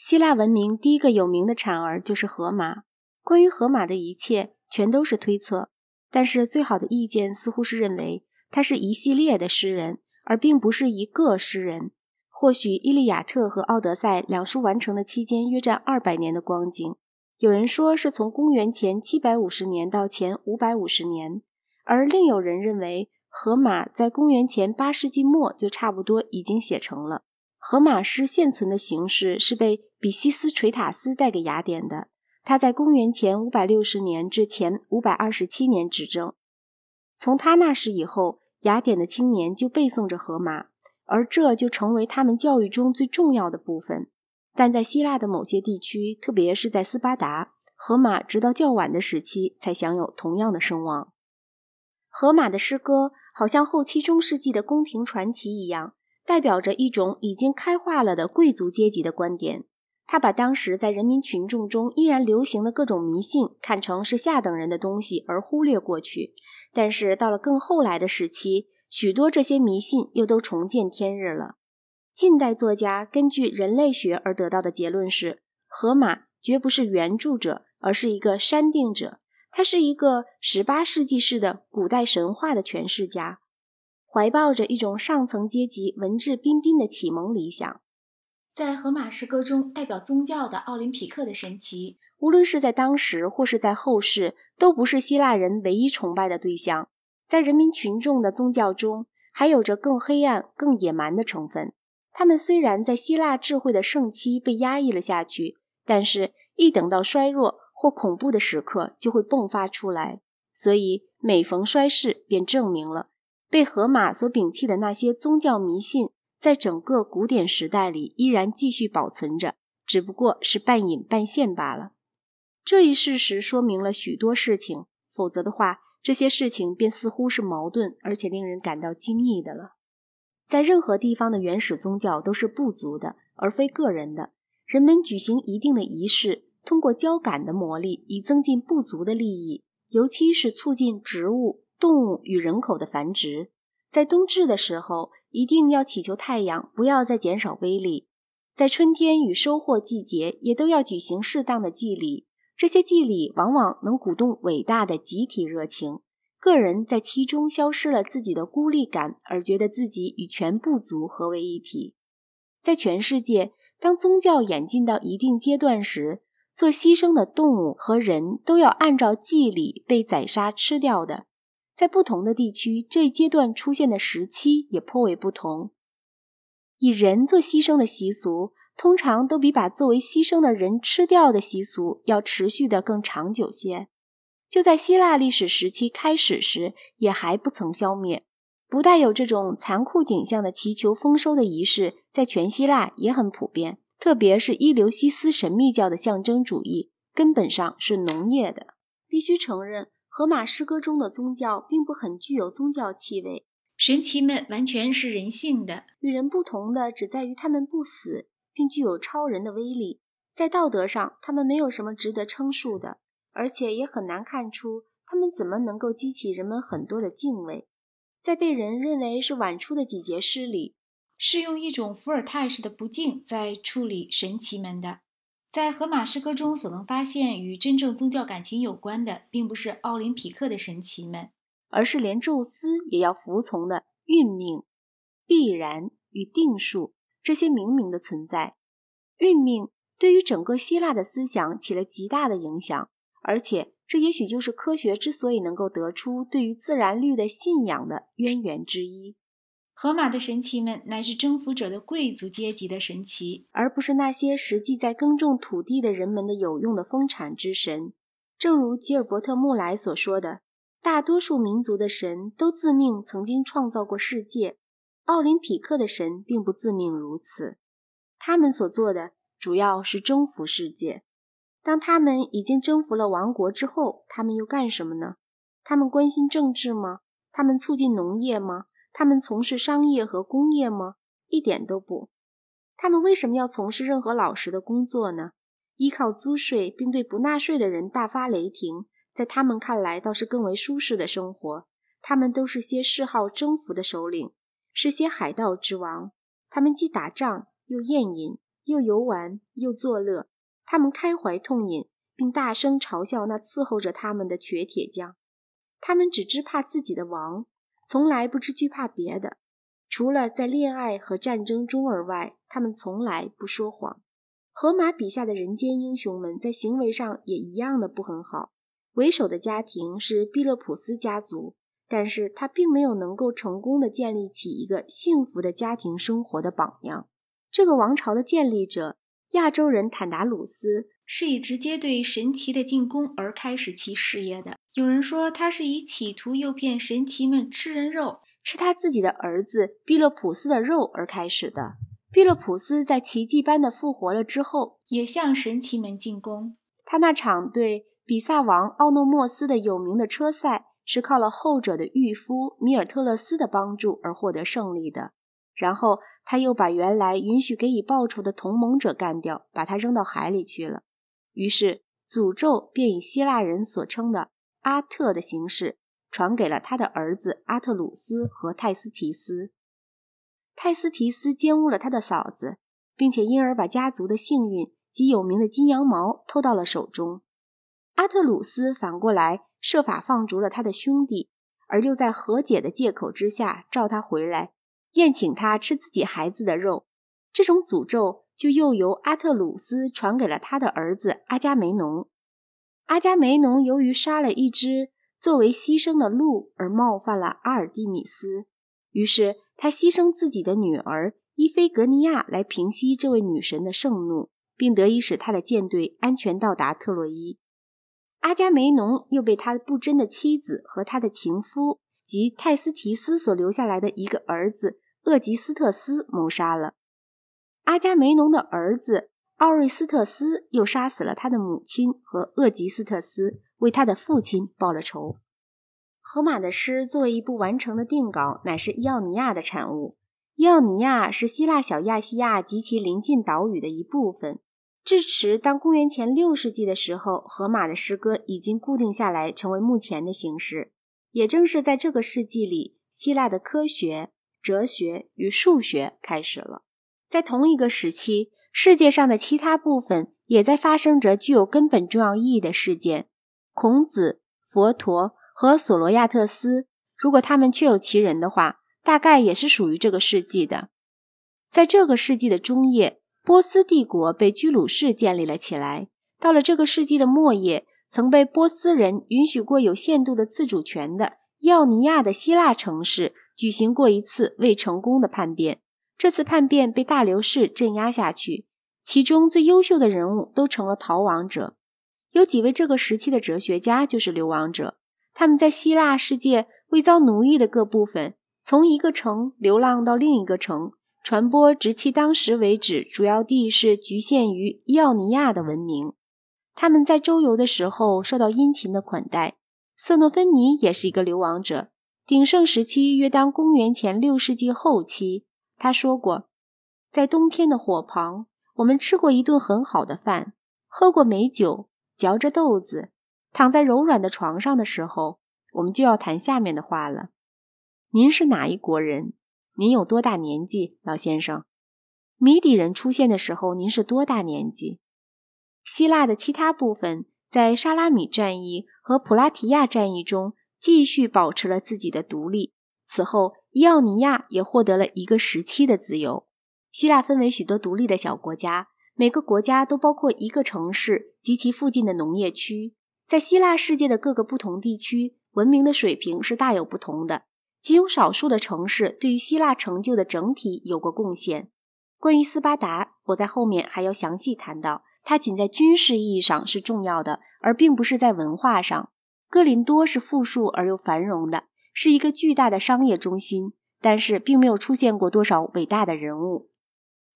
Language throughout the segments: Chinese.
希腊文明第一个有名的产儿就是荷马。关于荷马的一切，全都是推测。但是最好的意见似乎是认为他是一系列的诗人，而并不是一个诗人。或许《伊利亚特》和《奥德赛》两书完成的期间约占二百年的光景。有人说是从公元前七百五十年到前五百五十年，而另有人认为荷马在公元前八世纪末就差不多已经写成了。荷马诗现存的形式是被比西斯垂塔斯带给雅典的，他在公元前五百六十年至前五百二十七年执政。从他那时以后，雅典的青年就背诵着荷马，而这就成为他们教育中最重要的部分。但在希腊的某些地区，特别是在斯巴达，荷马直到较晚的时期才享有同样的声望。荷马的诗歌好像后期中世纪的宫廷传奇一样。代表着一种已经开化了的贵族阶级的观点。他把当时在人民群众中依然流行的各种迷信看成是下等人的东西而忽略过去。但是到了更后来的时期，许多这些迷信又都重见天日了。近代作家根据人类学而得到的结论是：荷马绝不是原著者，而是一个删定者。他是一个十八世纪式的古代神话的诠释家。怀抱着一种上层阶级文质彬彬的启蒙理想，在荷马诗歌中代表宗教的奥林匹克的神奇，无论是在当时或是在后世，都不是希腊人唯一崇拜的对象。在人民群众的宗教中，还有着更黑暗、更野蛮的成分。他们虽然在希腊智慧的盛期被压抑了下去，但是一等到衰弱或恐怖的时刻，就会迸发出来。所以每逢衰世，便证明了。被荷马所摒弃的那些宗教迷信，在整个古典时代里依然继续保存着，只不过是半隐半现罢了。这一事实说明了许多事情，否则的话，这些事情便似乎是矛盾而且令人感到惊异的了。在任何地方的原始宗教都是部族的，而非个人的。人们举行一定的仪式，通过交感的魔力，以增进部族的利益，尤其是促进植物。动物与人口的繁殖，在冬至的时候，一定要祈求太阳不要再减少威力。在春天与收获季节，也都要举行适当的祭礼。这些祭礼往往能鼓动伟大的集体热情，个人在其中消失了自己的孤立感，而觉得自己与全部族合为一体。在全世界，当宗教演进到一定阶段时，做牺牲的动物和人都要按照祭礼被宰杀吃掉的。在不同的地区，这一阶段出现的时期也颇为不同。以人做牺牲的习俗，通常都比把作为牺牲的人吃掉的习俗要持续的更长久些。就在希腊历史时期开始时，也还不曾消灭。不带有这种残酷景象的祈求丰收的仪式，在全希腊也很普遍。特别是伊留西斯神秘教的象征主义，根本上是农业的。必须承认。荷马诗歌中的宗教并不很具有宗教气味，神奇们完全是人性的。与人不同的只在于他们不死，并具有超人的威力。在道德上，他们没有什么值得称述的，而且也很难看出他们怎么能够激起人们很多的敬畏。在被人认为是晚出的几节诗里，是用一种伏尔泰式的不敬在处理神奇们的。在荷马诗歌中所能发现与真正宗教感情有关的，并不是奥林匹克的神奇们，而是连宙斯也要服从的运命、必然与定数这些明明的存在。运命对于整个希腊的思想起了极大的影响，而且这也许就是科学之所以能够得出对于自然律的信仰的渊源之一。荷马的神奇们乃是征服者的贵族阶级的神奇，而不是那些实际在耕种土地的人们的有用的丰产之神。正如吉尔伯特·穆莱所说的，大多数民族的神都自命曾经创造过世界，奥林匹克的神并不自命如此。他们所做的主要是征服世界。当他们已经征服了王国之后，他们又干什么呢？他们关心政治吗？他们促进农业吗？他们从事商业和工业吗？一点都不。他们为什么要从事任何老实的工作呢？依靠租税并对不纳税的人大发雷霆，在他们看来倒是更为舒适的生活。他们都是些嗜好征服的首领，是些海盗之王。他们既打仗，又宴饮，又游玩又作乐。他们开怀痛饮，并大声嘲笑那伺候着他们的瘸铁匠。他们只知怕自己的王，从来不知惧怕别的。除了在恋爱和战争中而外，他们从来不说谎。荷马笔下的人间英雄们在行为上也一样的不很好。为首的家庭是毕勒普斯家族，但是他并没有能够成功的建立起一个幸福的家庭生活的榜样。这个王朝的建立者亚洲人坦达鲁斯是以直接对神奇的进攻而开始其事业的。有人说他是以企图诱骗神奇们吃人肉。吃他自己的儿子毕勒普斯的肉而开始的。毕勒普斯在奇迹般的复活了之后，也向神奇们进攻。他那场对比萨王奥诺莫斯的有名的车赛，是靠了后者的御夫米尔特勒斯的帮助而获得胜利的。然后他又把原来允许给予报酬的同盟者干掉，把他扔到海里去了。于是诅咒便以希腊人所称的阿特的形式。传给了他的儿子阿特鲁斯和泰斯提斯。泰斯提斯奸污了他的嫂子，并且因而把家族的幸运及有名的金羊毛偷到了手中。阿特鲁斯反过来设法放逐了他的兄弟，而又在和解的借口之下召他回来，宴请他吃自己孩子的肉。这种诅咒就又由阿特鲁斯传给了他的儿子阿伽梅农。阿伽梅农由于杀了一只。作为牺牲的鹿而冒犯了阿尔蒂米斯，于是他牺牲自己的女儿伊菲格尼亚来平息这位女神的盛怒，并得以使他的舰队安全到达特洛伊。阿伽梅农又被他不贞的妻子和他的情夫及泰斯提斯所留下来的一个儿子厄吉斯特斯谋杀了。阿伽梅农的儿子奥瑞斯特斯又杀死了他的母亲和厄吉斯特斯。为他的父亲报了仇。荷马的诗作为一部完成的定稿，乃是伊奥尼亚的产物。伊奥尼亚是希腊小亚细亚及其邻近岛屿的一部分。至迟当公元前六世纪的时候，荷马的诗歌已经固定下来，成为目前的形式。也正是在这个世纪里，希腊的科学、哲学与数学开始了。在同一个时期，世界上的其他部分也在发生着具有根本重要意义的事件。孔子、佛陀和索罗亚特斯，如果他们确有其人的话，大概也是属于这个世纪的。在这个世纪的中叶，波斯帝国被居鲁士建立了起来。到了这个世纪的末叶，曾被波斯人允许过有限度的自主权的伊奥尼亚的希腊城市举行过一次未成功的叛变。这次叛变被大流士镇压下去，其中最优秀的人物都成了逃亡者。有几位这个时期的哲学家就是流亡者，他们在希腊世界未遭奴役的各部分，从一个城流浪到另一个城，传播直其当时为止，主要地是局限于伊奥尼亚的文明。他们在周游的时候受到殷勤的款待。瑟诺芬尼也是一个流亡者，鼎盛时期约当公元前六世纪后期。他说过，在冬天的火旁，我们吃过一顿很好的饭，喝过美酒。嚼着豆子，躺在柔软的床上的时候，我们就要谈下面的话了。您是哪一国人？您有多大年纪，老先生？米底人出现的时候，您是多大年纪？希腊的其他部分在沙拉米战役和普拉提亚战役中继续保持了自己的独立。此后，伊奥尼亚也获得了一个时期的自由。希腊分为许多独立的小国家。每个国家都包括一个城市及其附近的农业区。在希腊世界的各个不同地区，文明的水平是大有不同的。仅有少数的城市对于希腊成就的整体有过贡献。关于斯巴达，我在后面还要详细谈到。它仅在军事意义上是重要的，而并不是在文化上。哥林多是富庶而又繁荣的，是一个巨大的商业中心，但是并没有出现过多少伟大的人物。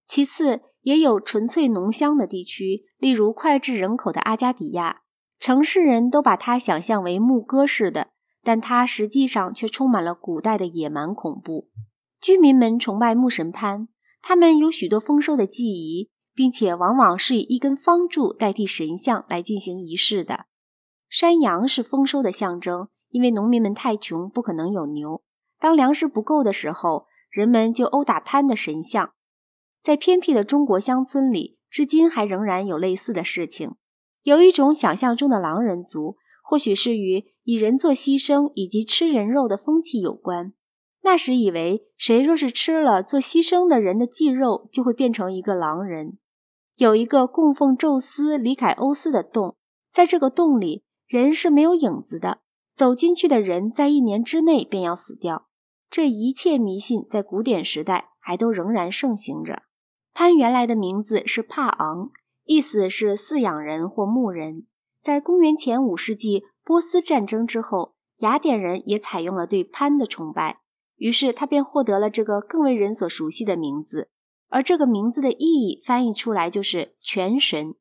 其次。也有纯粹农乡的地区，例如脍炙人口的阿加迪亚。城市人都把它想象为牧歌式的，但它实际上却充满了古代的野蛮恐怖。居民们崇拜牧神潘，他们有许多丰收的记忆，并且往往是以一根方柱代替神像来进行仪式的。山羊是丰收的象征，因为农民们太穷，不可能有牛。当粮食不够的时候，人们就殴打潘的神像。在偏僻的中国乡村里，至今还仍然有类似的事情。有一种想象中的狼人族，或许是与以人做牺牲以及吃人肉的风气有关。那时以为，谁若是吃了做牺牲的人的祭肉，就会变成一个狼人。有一个供奉宙斯、里凯欧斯的洞，在这个洞里，人是没有影子的。走进去的人，在一年之内便要死掉。这一切迷信在古典时代还都仍然盛行着。潘原来的名字是帕昂，意思是饲养人或牧人。在公元前五世纪波斯战争之后，雅典人也采用了对潘的崇拜，于是他便获得了这个更为人所熟悉的名字。而这个名字的意义翻译出来就是全神。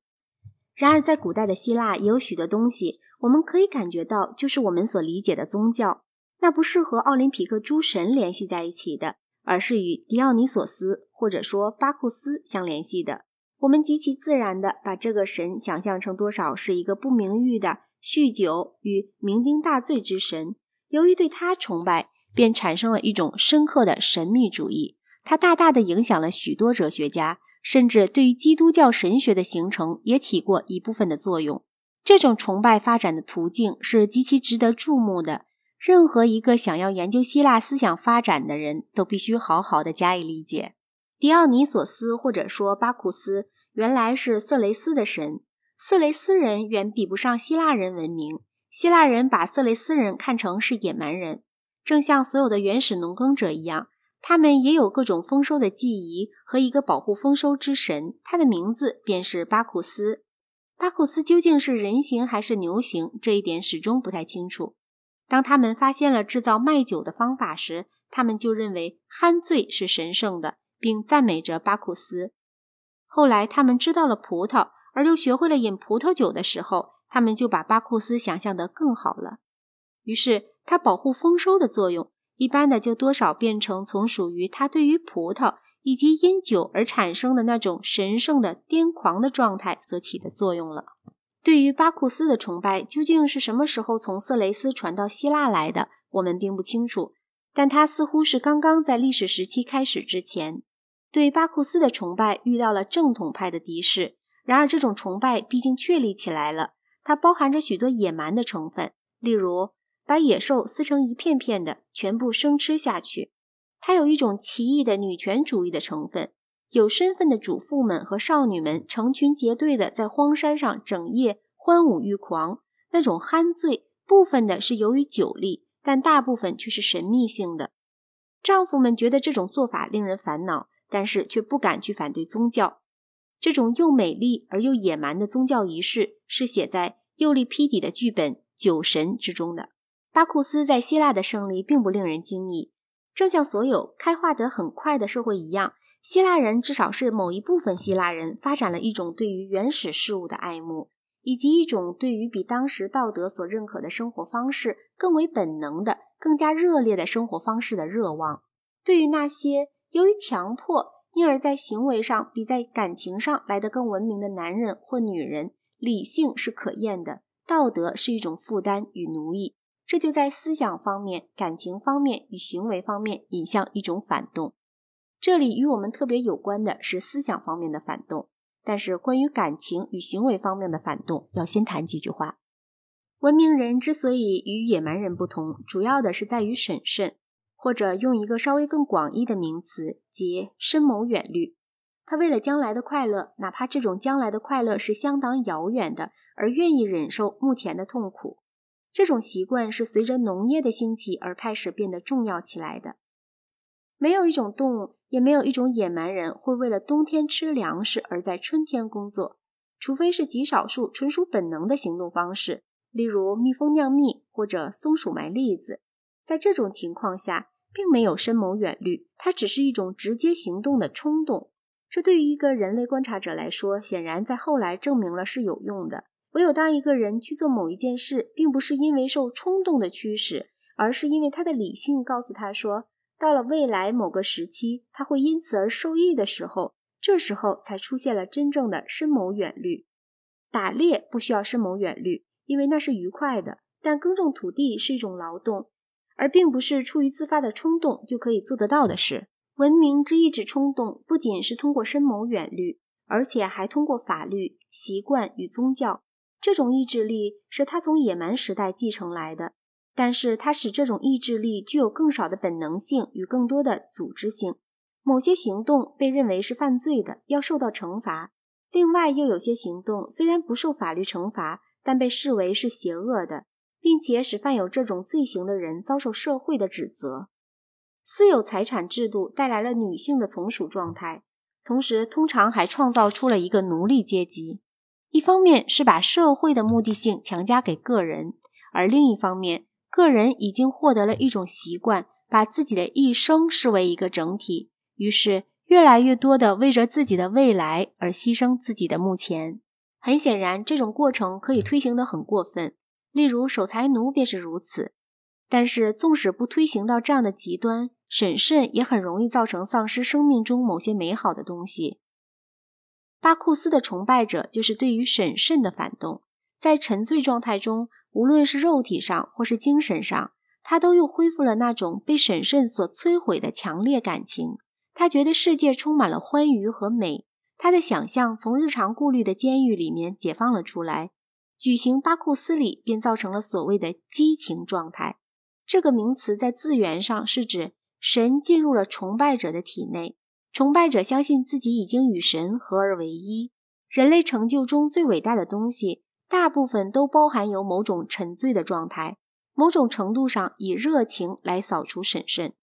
然而，在古代的希腊也有许多东西，我们可以感觉到，就是我们所理解的宗教，那不是和奥林匹克诸神联系在一起的，而是与狄奥尼索斯或者说巴库斯相联系的。我们极其自然地把这个神想象成多少是一个不名誉的酗酒与酩酊大醉之神。由于对他崇拜，便产生了一种深刻的神秘主义，他大大地影响了许多哲学家。甚至对于基督教神学的形成也起过一部分的作用。这种崇拜发展的途径是极其值得注目的。任何一个想要研究希腊思想发展的人都必须好好的加以理解。狄奥尼索斯或者说巴库斯原来是色雷斯的神，色雷斯人远比不上希腊人文明。希腊人把色雷斯人看成是野蛮人，正像所有的原始农耕者一样。他们也有各种丰收的记忆和一个保护丰收之神，他的名字便是巴库斯。巴库斯究竟是人形还是牛形，这一点始终不太清楚。当他们发现了制造麦酒的方法时，他们就认为酣醉是神圣的，并赞美着巴库斯。后来他们知道了葡萄，而又学会了饮葡萄酒的时候，他们就把巴库斯想象得更好了。于是他保护丰收的作用。一般的就多少变成从属于他对于葡萄以及因酒而产生的那种神圣的癫狂的状态所起的作用了。对于巴库斯的崇拜究竟是什么时候从色雷斯传到希腊来的，我们并不清楚。但他似乎是刚刚在历史时期开始之前，对巴库斯的崇拜遇到了正统派的敌视。然而这种崇拜毕竟确立起来了，它包含着许多野蛮的成分，例如。把野兽撕成一片片的，全部生吃下去。它有一种奇异的女权主义的成分。有身份的主妇们和少女们成群结队的在荒山上整夜欢舞欲狂，那种酣醉部分的是由于酒力，但大部分却是神秘性的。丈夫们觉得这种做法令人烦恼，但是却不敢去反对宗教。这种又美丽而又野蛮的宗教仪式是写在尤利批底的剧本《酒神》之中的。巴库斯在希腊的胜利并不令人惊异，正像所有开化得很快的社会一样，希腊人至少是某一部分希腊人发展了一种对于原始事物的爱慕，以及一种对于比当时道德所认可的生活方式更为本能的、更加热烈的生活方式的热望。对于那些由于强迫因而在行为上比在感情上来得更文明的男人或女人，理性是可厌的，道德是一种负担与奴役。这就在思想方面、感情方面与行为方面引向一种反动。这里与我们特别有关的是思想方面的反动，但是关于感情与行为方面的反动，要先谈几句话。文明人之所以与野蛮人不同，主要的是在于审慎，或者用一个稍微更广义的名词，即深谋远虑。他为了将来的快乐，哪怕这种将来的快乐是相当遥远的，而愿意忍受目前的痛苦。这种习惯是随着农业的兴起而开始变得重要起来的。没有一种动物，也没有一种野蛮人会为了冬天吃粮食而在春天工作，除非是极少数纯属本能的行动方式，例如蜜蜂酿蜜或者松鼠埋栗子。在这种情况下，并没有深谋远虑，它只是一种直接行动的冲动。这对于一个人类观察者来说，显然在后来证明了是有用的。唯有当一个人去做某一件事，并不是因为受冲动的驱使，而是因为他的理性告诉他说，到了未来某个时期，他会因此而受益的时候，这时候才出现了真正的深谋远虑。打猎不需要深谋远虑，因为那是愉快的；但耕种土地是一种劳动，而并不是出于自发的冲动就可以做得到的事。文明之意志冲动不仅是通过深谋远虑，而且还通过法律、习惯与宗教。这种意志力是他从野蛮时代继承来的，但是它使这种意志力具有更少的本能性与更多的组织性。某些行动被认为是犯罪的，要受到惩罚；另外，又有些行动虽然不受法律惩罚，但被视为是邪恶的，并且使犯有这种罪行的人遭受社会的指责。私有财产制度带来了女性的从属状态，同时通常还创造出了一个奴隶阶级。一方面是把社会的目的性强加给个人，而另一方面，个人已经获得了一种习惯，把自己的一生视为一个整体，于是越来越多的为着自己的未来而牺牲自己的目前。很显然，这种过程可以推行得很过分，例如守财奴便是如此。但是，纵使不推行到这样的极端，审慎也很容易造成丧失生命中某些美好的东西。巴库斯的崇拜者就是对于审慎的反动，在沉醉状态中，无论是肉体上或是精神上，他都又恢复了那种被审慎所摧毁的强烈感情。他觉得世界充满了欢愉和美，他的想象从日常顾虑的监狱里面解放了出来。举行巴库斯里便造成了所谓的激情状态。这个名词在字源上是指神进入了崇拜者的体内。崇拜者相信自己已经与神合而为一。人类成就中最伟大的东西，大部分都包含有某种沉醉的状态，某种程度上以热情来扫除审慎。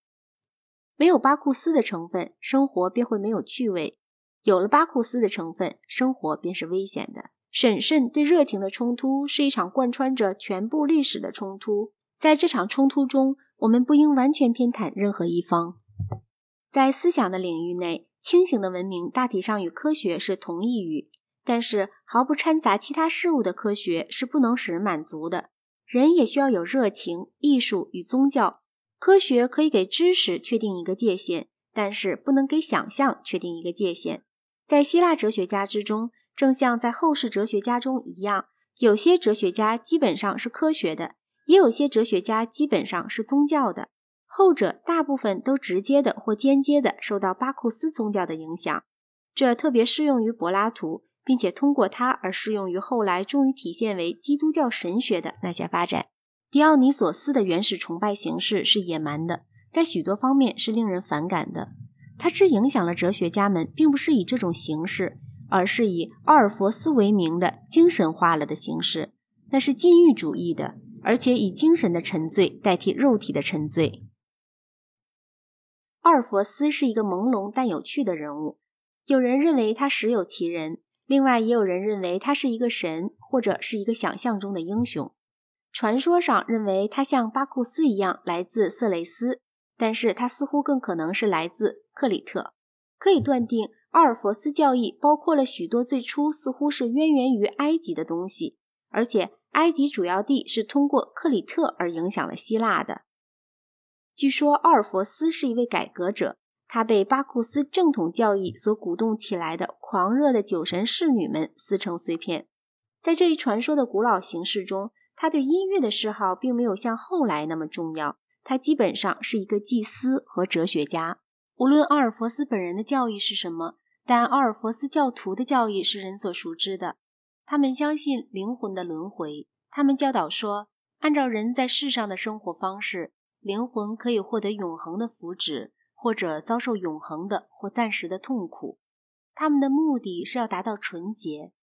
没有巴库斯的成分，生活便会没有趣味；有了巴库斯的成分，生活便是危险的。审慎对热情的冲突是一场贯穿着全部历史的冲突。在这场冲突中，我们不应完全偏袒任何一方。在思想的领域内，清醒的文明大体上与科学是同义语，但是毫不掺杂其他事物的科学是不能使人满足的。人也需要有热情、艺术与宗教。科学可以给知识确定一个界限，但是不能给想象确定一个界限。在希腊哲学家之中，正像在后世哲学家中一样，有些哲学家基本上是科学的，也有些哲学家基本上是宗教的。后者大部分都直接的或间接的受到巴库斯宗教的影响，这特别适用于柏拉图，并且通过他而适用于后来终于体现为基督教神学的那些发展。狄奥尼索斯的原始崇拜形式是野蛮的，在许多方面是令人反感的。他之影响了哲学家们，并不是以这种形式，而是以奥尔弗斯为名的精神化了的形式，那是禁欲主义的，而且以精神的沉醉代替肉体的沉醉。奥尔弗斯是一个朦胧但有趣的人物，有人认为他实有其人，另外也有人认为他是一个神或者是一个想象中的英雄。传说上认为他像巴库斯一样来自色雷斯，但是他似乎更可能是来自克里特。可以断定，奥尔弗斯教义包括了许多最初似乎是渊源于埃及的东西，而且埃及主要地是通过克里特而影响了希腊的。据说奥尔弗斯是一位改革者，他被巴库斯正统教义所鼓动起来的狂热的酒神侍女们撕成碎片。在这一传说的古老形式中，他对音乐的嗜好并没有像后来那么重要。他基本上是一个祭司和哲学家。无论奥尔弗斯本人的教义是什么，但奥尔弗斯教徒的教义是人所熟知的。他们相信灵魂的轮回。他们教导说，按照人在世上的生活方式。灵魂可以获得永恒的福祉，或者遭受永恒的或暂时的痛苦。他们的目的是要达到纯洁，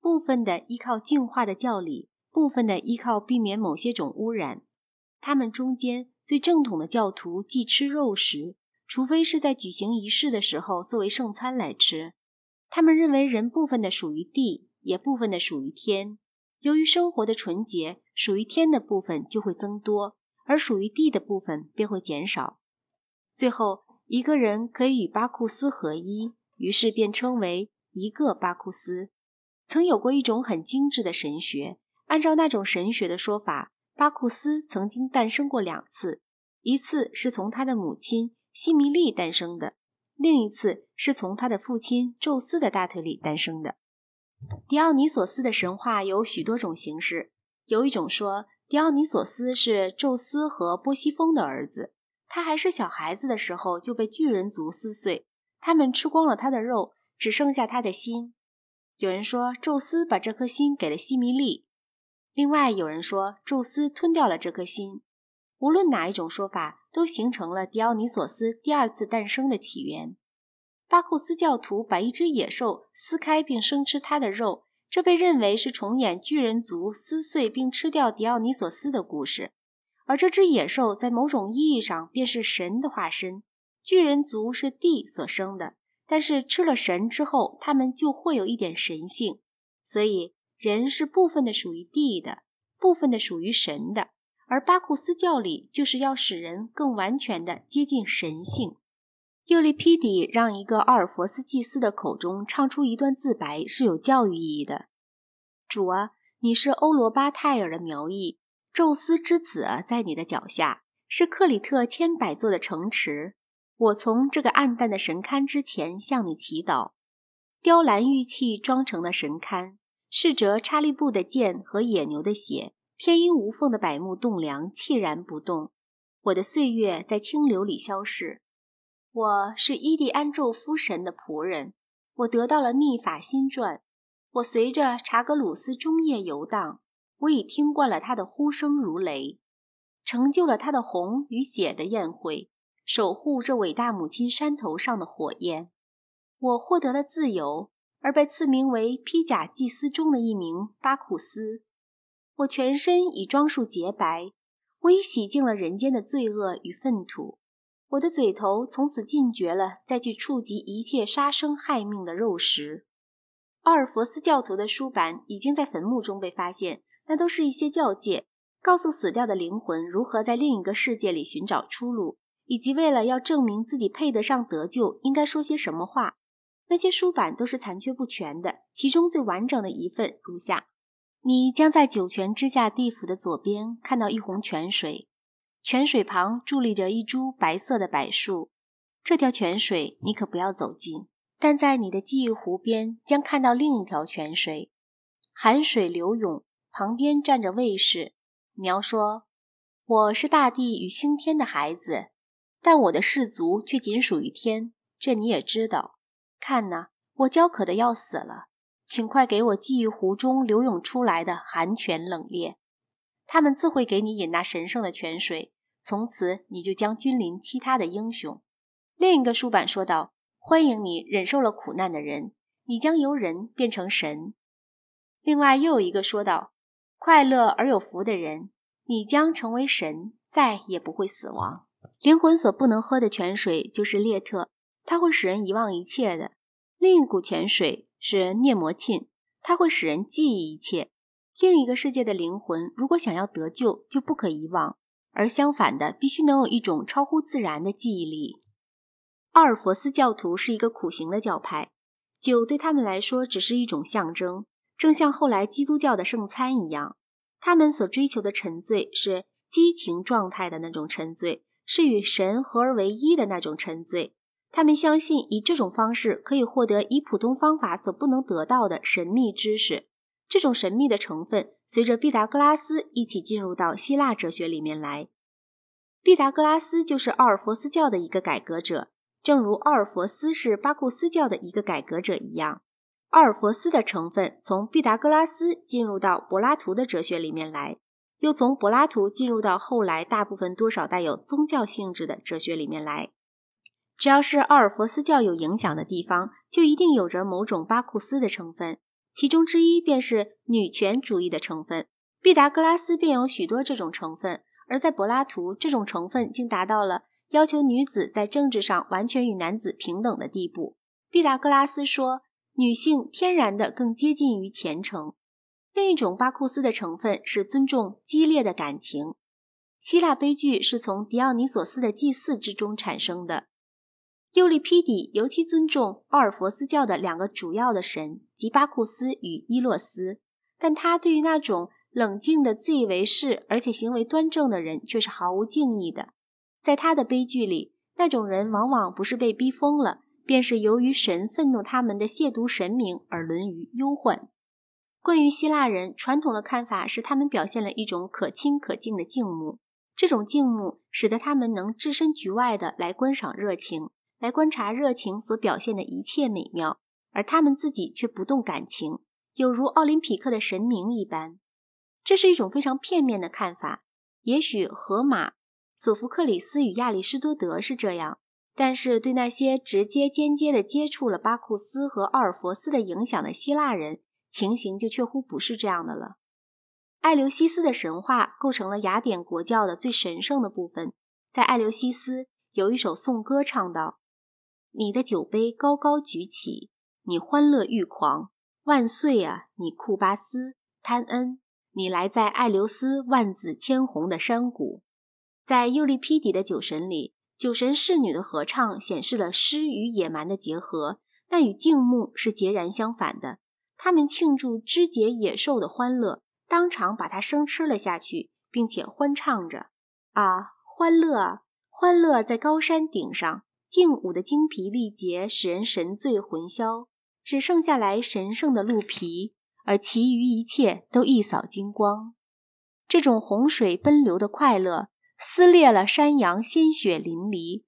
部分的依靠净化的教理，部分的依靠避免某些种污染。他们中间最正统的教徒忌吃肉食，除非是在举行仪式的时候作为圣餐来吃。他们认为人部分的属于地，也部分的属于天。由于生活的纯洁，属于天的部分就会增多。而属于地的部分便会减少，最后一个人可以与巴库斯合一，于是便称为一个巴库斯。曾有过一种很精致的神学，按照那种神学的说法，巴库斯曾经诞生过两次，一次是从他的母亲西米利诞生的，另一次是从他的父亲宙斯的大腿里诞生的。狄奥尼索斯的神话有许多种形式，有一种说。狄奥尼索斯是宙斯和波西风的儿子，他还是小孩子的时候就被巨人族撕碎，他们吃光了他的肉，只剩下他的心。有人说，宙斯把这颗心给了西米利；另外有人说，宙斯吞掉了这颗心。无论哪一种说法，都形成了狄奥尼索斯第二次诞生的起源。巴库斯教徒把一只野兽撕开并生吃它的肉，这被认为是重演巨人族撕碎并吃掉迪奥尼索斯的故事。而这只野兽在某种意义上便是神的化身。巨人族是地所生的，但是吃了神之后，他们就会有一点神性。所以人是部分的属于地的，部分的属于神的。而巴库斯教里就是要使人更完全的接近神性。尤利皮底让一个奥尔弗斯祭司的口中唱出一段自白是有教育意义的：“主啊，你是欧罗巴泰尔的苗裔。”宙斯之子在你的脚下，是克里特千百座的城池。我从这个暗淡的神龛之前向你祈祷。雕栏玉砌装成的神龛，是折查利布的剑和野牛的血，天衣无缝的柏木栋梁寂然不动。我的岁月在清流里消逝。我是伊蒂安宙夫神的仆人。我得到了秘法新传。我随着查格鲁斯终夜游荡。我已听惯了他的呼声如雷，成就了他的红与血的宴会，守护这伟大母亲山头上的火焰。我获得了自由，而被赐名为披甲祭司中的一名巴库斯。我全身已装束洁白，我已洗净了人间的罪恶与粪土。我的嘴头从此禁绝了再去触及一切杀生害命的肉食。奥尔弗斯教徒的书板已经在坟墓中被发现。那都是一些教诫，告诉死掉的灵魂如何在另一个世界里寻找出路，以及为了要证明自己配得上得救，应该说些什么话。那些书板都是残缺不全的，其中最完整的一份如下：你将在九泉之下地府的左边看到一泓泉水，泉水旁伫立着一株白色的柏树。这条泉水你可不要走近，但在你的记忆湖边将看到另一条泉水，寒水流涌。旁边站着卫士，描说：“我是大地与星天的孩子，但我的氏族却仅属于天。这你也知道。看呐，我焦渴的要死了，请快给我记忆湖中流涌出来的寒泉冷冽。他们自会给你饮那神圣的泉水，从此你就将君临其他的英雄。”另一个书板说道：“欢迎你忍受了苦难的人，你将由人变成神。”另外又有一个说道。快乐而有福的人，你将成为神，再也不会死亡。灵魂所不能喝的泉水就是列特，它会使人遗忘一切的。另一股泉水是涅摩沁，它会使人记忆一切。另一个世界的灵魂如果想要得救，就不可遗忘，而相反的，必须能有一种超乎自然的记忆力。奥尔弗斯教徒是一个苦行的教派，酒对他们来说只是一种象征。正像后来基督教的圣餐一样，他们所追求的沉醉是激情状态的那种沉醉，是与神合而为一的那种沉醉。他们相信以这种方式可以获得以普通方法所不能得到的神秘知识。这种神秘的成分随着毕达哥拉斯一起进入到希腊哲学里面来。毕达哥拉斯就是奥尔弗斯教的一个改革者，正如奥尔弗斯是巴库斯教的一个改革者一样。奥尔弗斯的成分从毕达哥拉斯进入到柏拉图的哲学里面来，又从柏拉图进入到后来大部分多少带有宗教性质的哲学里面来。只要是奥尔弗斯教有影响的地方，就一定有着某种巴库斯的成分，其中之一便是女权主义的成分。毕达哥拉斯便有许多这种成分，而在柏拉图，这种成分竟达到了要求女子在政治上完全与男子平等的地步。毕达哥拉斯说。女性天然的更接近于虔诚。另一种巴库斯的成分是尊重激烈的感情。希腊悲剧是从狄奥尼索斯的祭祀之中产生的。尤利皮底尤其尊重奥尔弗斯教的两个主要的神，即巴库斯与伊洛斯，但他对于那种冷静的自以为是而且行为端正的人却是毫无敬意的。在他的悲剧里，那种人往往不是被逼疯了。便是由于神愤怒他们的亵渎神明而沦于忧患。关于希腊人传统的看法是，他们表现了一种可亲可敬的敬慕。这种静穆使得他们能置身局外的来观赏热情，来观察热情所表现的一切美妙，而他们自己却不动感情，有如奥林匹克的神明一般。这是一种非常片面的看法。也许荷马、索福克里斯与亚里士多德是这样，但是对那些直接、间接地接触了巴库斯和奥尔弗斯的影响的希腊人，情形就确乎不是这样的了。艾琉西斯的神话构成了雅典国教的最神圣的部分。在艾琉西斯有一首颂歌唱道：“你的酒杯高高举起，你欢乐欲狂，万岁啊！你库巴斯潘恩。”你来在艾留斯万紫千红的山谷，在尤利批底的酒神里，酒神侍女的合唱显示了诗与野蛮的结合，那与静穆是截然相反的。他们庆祝肢解野兽的欢乐，当场把它生吃了下去，并且欢唱着：“啊，欢乐啊，欢乐！在高山顶上，劲舞的精疲力竭使人神醉魂消，只剩下来神圣的鹿皮。”而其余一切都一扫精光，这种洪水奔流的快乐撕裂了山羊鲜血淋漓，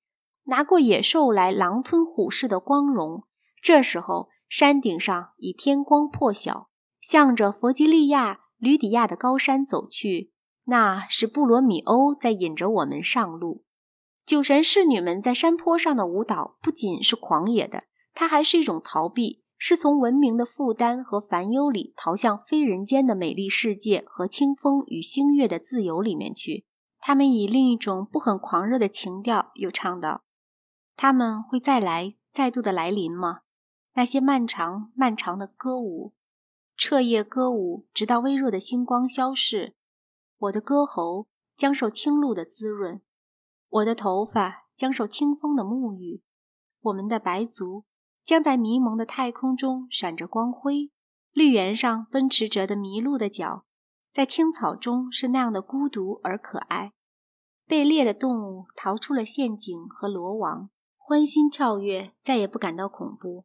拿过野兽来狼吞虎噬的光荣。这时候，山顶上已天光破晓，向着弗吉利亚、吕底亚的高山走去。那是布罗米欧在引着我们上路。酒神侍女们在山坡上的舞蹈不仅是狂野的，它还是一种逃避。是从文明的负担和烦忧里逃向非人间的美丽世界和清风与星月的自由里面去。他们以另一种不很狂热的情调又唱道：“他们会再来，再度的来临吗？那些漫长漫长的歌舞，彻夜歌舞，直到微弱的星光消逝。我的歌喉将受清露的滋润，我的头发将受清风的沐浴，我们的白足。”将在迷蒙的太空中闪着光辉，绿原上奔驰着的麋鹿的脚，在青草中是那样的孤独而可爱。被猎的动物逃出了陷阱和罗网，欢欣跳跃，再也不感到恐怖。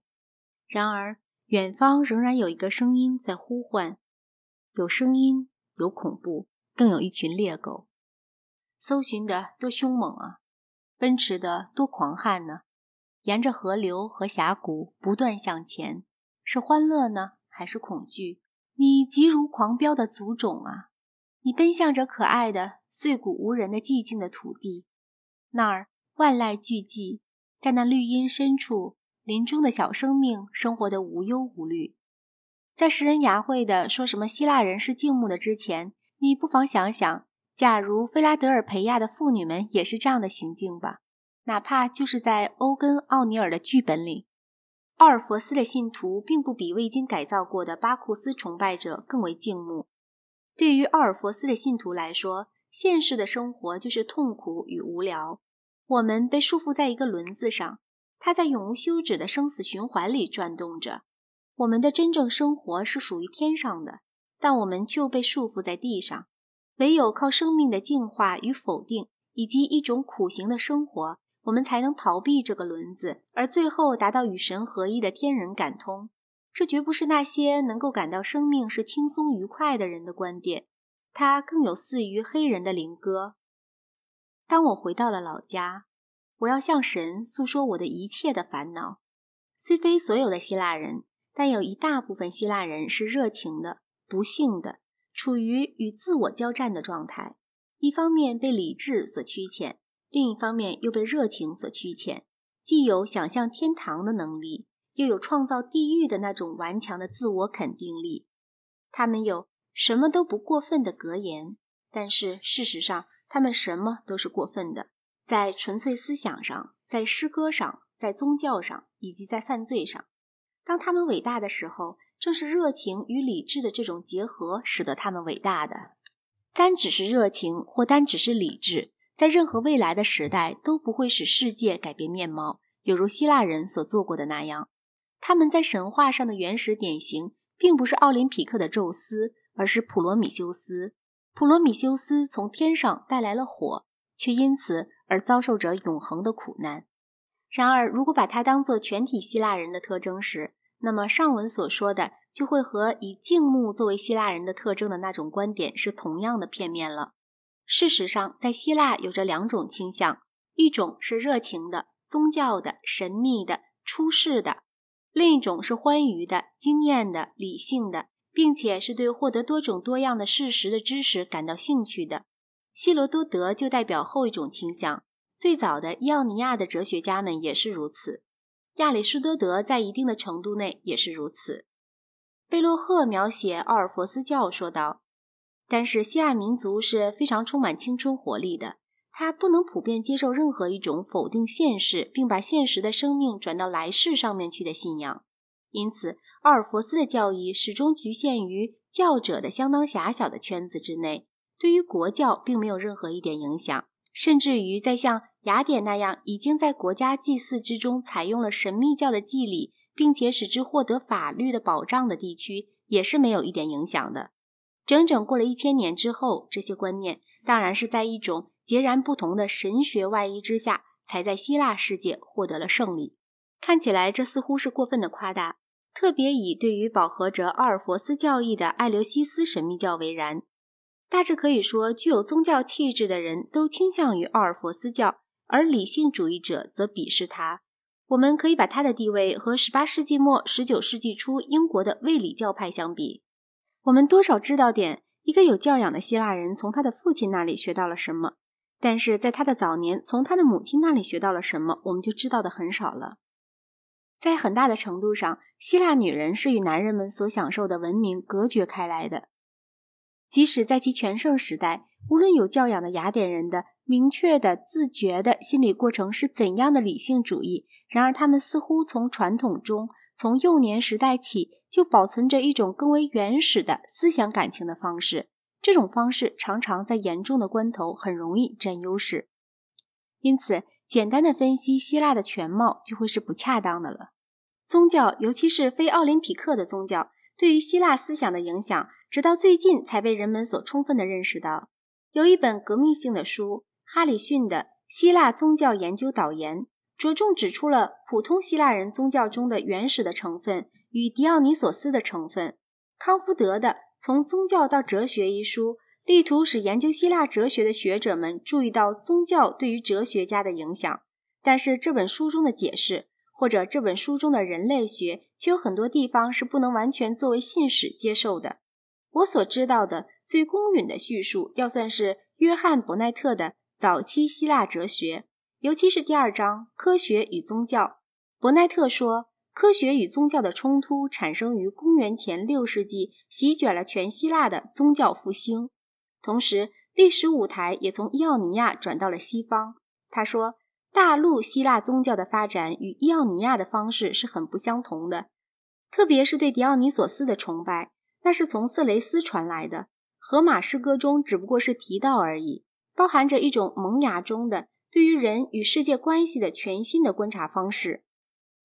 然而，远方仍然有一个声音在呼唤，有声音，有恐怖，更有一群猎狗，搜寻的多凶猛啊，奔驰的多狂悍呢！沿着河流和峡谷不断向前，是欢乐呢，还是恐惧？你急如狂飙的族种啊！你奔向着可爱的碎骨无人的寂静的土地，那儿万籁俱寂，在那绿荫深处，林中的小生命生活的无忧无虑。在食人牙慧的说什么希腊人是静穆的之前，你不妨想想，假如菲拉德尔培亚的妇女们也是这样的行径吧。哪怕就是在欧根·奥尼尔的剧本里，奥尔弗斯的信徒并不比未经改造过的巴库斯崇拜者更为敬慕。对于奥尔弗斯的信徒来说，现实的生活就是痛苦与无聊。我们被束缚在一个轮子上，它在永无休止的生死循环里转动着。我们的真正生活是属于天上的，但我们就被束缚在地上。唯有靠生命的净化与否定，以及一种苦行的生活。我们才能逃避这个轮子，而最后达到与神合一的天人感通。这绝不是那些能够感到生命是轻松愉快的人的观点，它更有似于黑人的灵歌。当我回到了老家，我要向神诉说我的一切的烦恼。虽非所有的希腊人，但有一大部分希腊人是热情的、不幸的，处于与自我交战的状态，一方面被理智所驱遣。另一方面又被热情所驱遣，既有想象天堂的能力，又有创造地狱的那种顽强的自我肯定力。他们有什么都不过分的格言，但是事实上，他们什么都是过分的，在纯粹思想上，在诗歌上，在宗教上，以及在犯罪上。当他们伟大的时候，正是热情与理智的这种结合使得他们伟大的。单只是热情，或单只是理智。在任何未来的时代都不会使世界改变面貌，有如希腊人所做过的那样。他们在神话上的原始典型，并不是奥林匹克的宙斯，而是普罗米修斯。普罗米修斯从天上带来了火，却因此而遭受着永恒的苦难。然而，如果把它当做全体希腊人的特征时，那么上文所说的就会和以静穆作为希腊人的特征的那种观点是同样的片面了。事实上，在希腊有着两种倾向：一种是热情的、宗教的、神秘的、出世的；另一种是欢愉的、经验的、理性的，并且是对获得多种多样的事实的知识感到兴趣的。希罗多德就代表后一种倾向。最早的伊奥尼亚的哲学家们也是如此，亚里士多德在一定的程度内也是如此。贝洛赫描写奥尔弗斯教说道：“但是希腊民族是非常充满青春活力的，他不能普遍接受任何一种否定现实，并把现实的生命转到来世上面去的信仰。因此，奥尔弗斯的教义始终局限于教者的相当狭小的圈子之内，对于国教并没有任何一点影响。”甚至于在像雅典那样已经在国家祭祀之中采用了神秘教的祭礼，并且使之获得法律的保障的地区，也是没有一点影响的。整整过了一千年之后，这些观念当然是在一种截然不同的神学外衣之下，才在希腊世界获得了胜利。看起来这似乎是过分的夸大，特别以对于饱和着奥尔弗斯教义的艾留西斯神秘教为然。大致可以说，具有宗教气质的人都倾向于奥尔弗斯教，而理性主义者则鄙视他。我们可以把他的地位和18世纪末、19世纪初英国的卫理教派相比。我们多少知道点一个有教养的希腊人从他的父亲那里学到了什么，但是在他的早年从他的母亲那里学到了什么，我们就知道的很少了。在很大的程度上，希腊女人是与男人们所享受的文明隔绝开来的。即使在其全盛时代，无论有教养的雅典人的明确的、自觉的心理过程是怎样的理性主义，然而他们似乎从传统中，从幼年时代起就保存着一种更为原始的思想感情的方式。这种方式常常在严重的关头很容易占优势。因此，简单的分析希腊的全貌就会是不恰当的了。宗教，尤其是非奥林匹克的宗教，对于希腊思想的影响。直到最近才被人们所充分地认识到，有一本革命性的书——哈里逊的《希腊宗教研究导言》，着重指出了普通希腊人宗教中的原始的成分与狄奥尼索斯的成分。康福德的《从宗教到哲学》一书，力图使研究希腊哲学的学者们注意到宗教对于哲学家的影响。但是这本书中的解释，或者这本书中的人类学，却有很多地方是不能完全作为信史接受的。我所知道的最公允的叙述，要算是约翰·伯奈特的早期希腊哲学，尤其是第二章“科学与宗教”。伯奈特说，科学与宗教的冲突产生于公元前六世纪，席卷了全希腊的宗教复兴。同时，历史舞台也从伊奥尼亚转到了西方。他说，大陆希腊宗教的发展与伊奥尼亚的方式是很不相同的，特别是对狄奥尼索斯的崇拜。那是从色雷斯传来的，《荷马诗歌》中只不过是提到而已，包含着一种萌芽中的对于人与世界关系的全新的观察方式。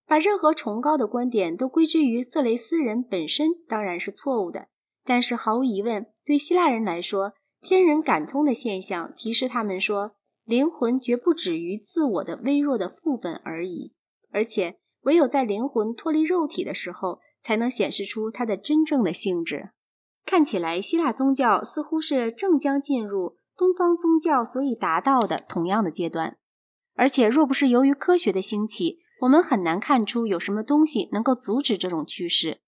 把任何崇高的观点都归之于色雷斯人本身当然是错误的，但是毫无疑问，对希腊人来说，天人感通的现象提示他们说，灵魂绝不止于自我的微弱的副本而已，而且唯有在灵魂脱离肉体的时候。才能显示出它的真正的性质。看起来，希腊宗教似乎是正将进入东方宗教所以达到的同样的阶段。而且，若不是由于科学的兴起，我们很难看出有什么东西能够阻止这种趋势。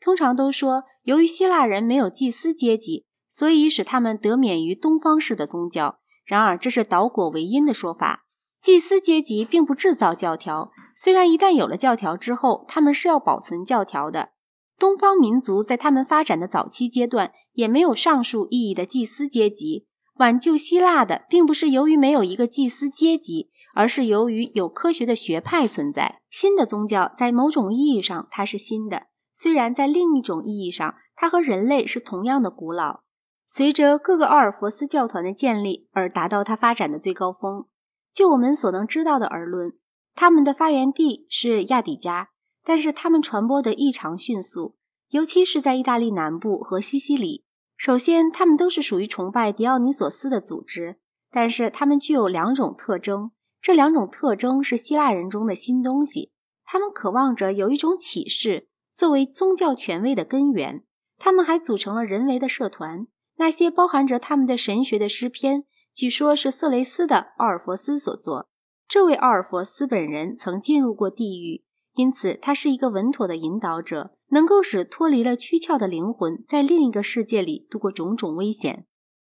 通常都说，由于希腊人没有祭司阶级，所以使他们得免于东方式的宗教。然而，这是倒果为因的说法。祭司阶级并不制造教条，虽然一旦有了教条之后，他们是要保存教条的。东方民族在他们发展的早期阶段也没有上述意义的祭司阶级。挽救希腊的，并不是由于没有一个祭司阶级，而是由于有科学的学派存在。新的宗教在某种意义上它是新的，虽然在另一种意义上，它和人类是同样的古老。随着各个奥尔弗斯教团的建立而达到它发展的最高峰。就我们所能知道的而论，他们的发源地是亚底加，但是他们传播的异常迅速，尤其是在意大利南部和西西里。首先，他们都是属于崇拜狄奥尼索斯的组织，但是他们具有两种特征，这两种特征是希腊人中的新东西。他们渴望着有一种启示作为宗教权威的根源。他们还组成了人为的社团，那些包含着他们的神学的诗篇。据说是色雷斯的奥尔弗斯所作。这位奥尔弗斯本人曾进入过地狱，因此他是一个稳妥的引导者，能够使脱离了躯壳的灵魂在另一个世界里度过种种危险。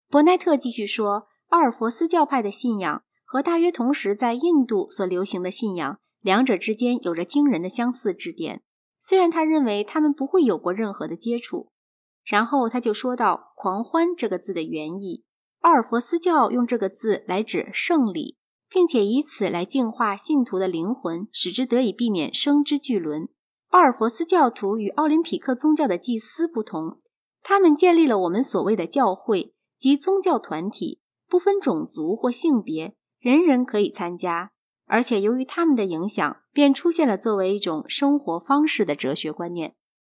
伯奈特继续说，奥尔弗斯教派的信仰和大约同时在印度所流行的信仰，两者之间有着惊人的相似之点。虽然他认为他们不会有过任何的接触。然后他就说到“狂欢”这个字的原意。奥尔弗斯教用这个字来指胜利，并且以此来净化信徒的灵魂，使之得以避免生之巨轮。奥尔弗斯教徒与奥林匹克宗教的祭司不同，他们建立了我们所谓的教会及宗教团体，不分种族或性别，人人可以参加。而且由于他们的影响，便出现了作为一种生活方式的哲学观念。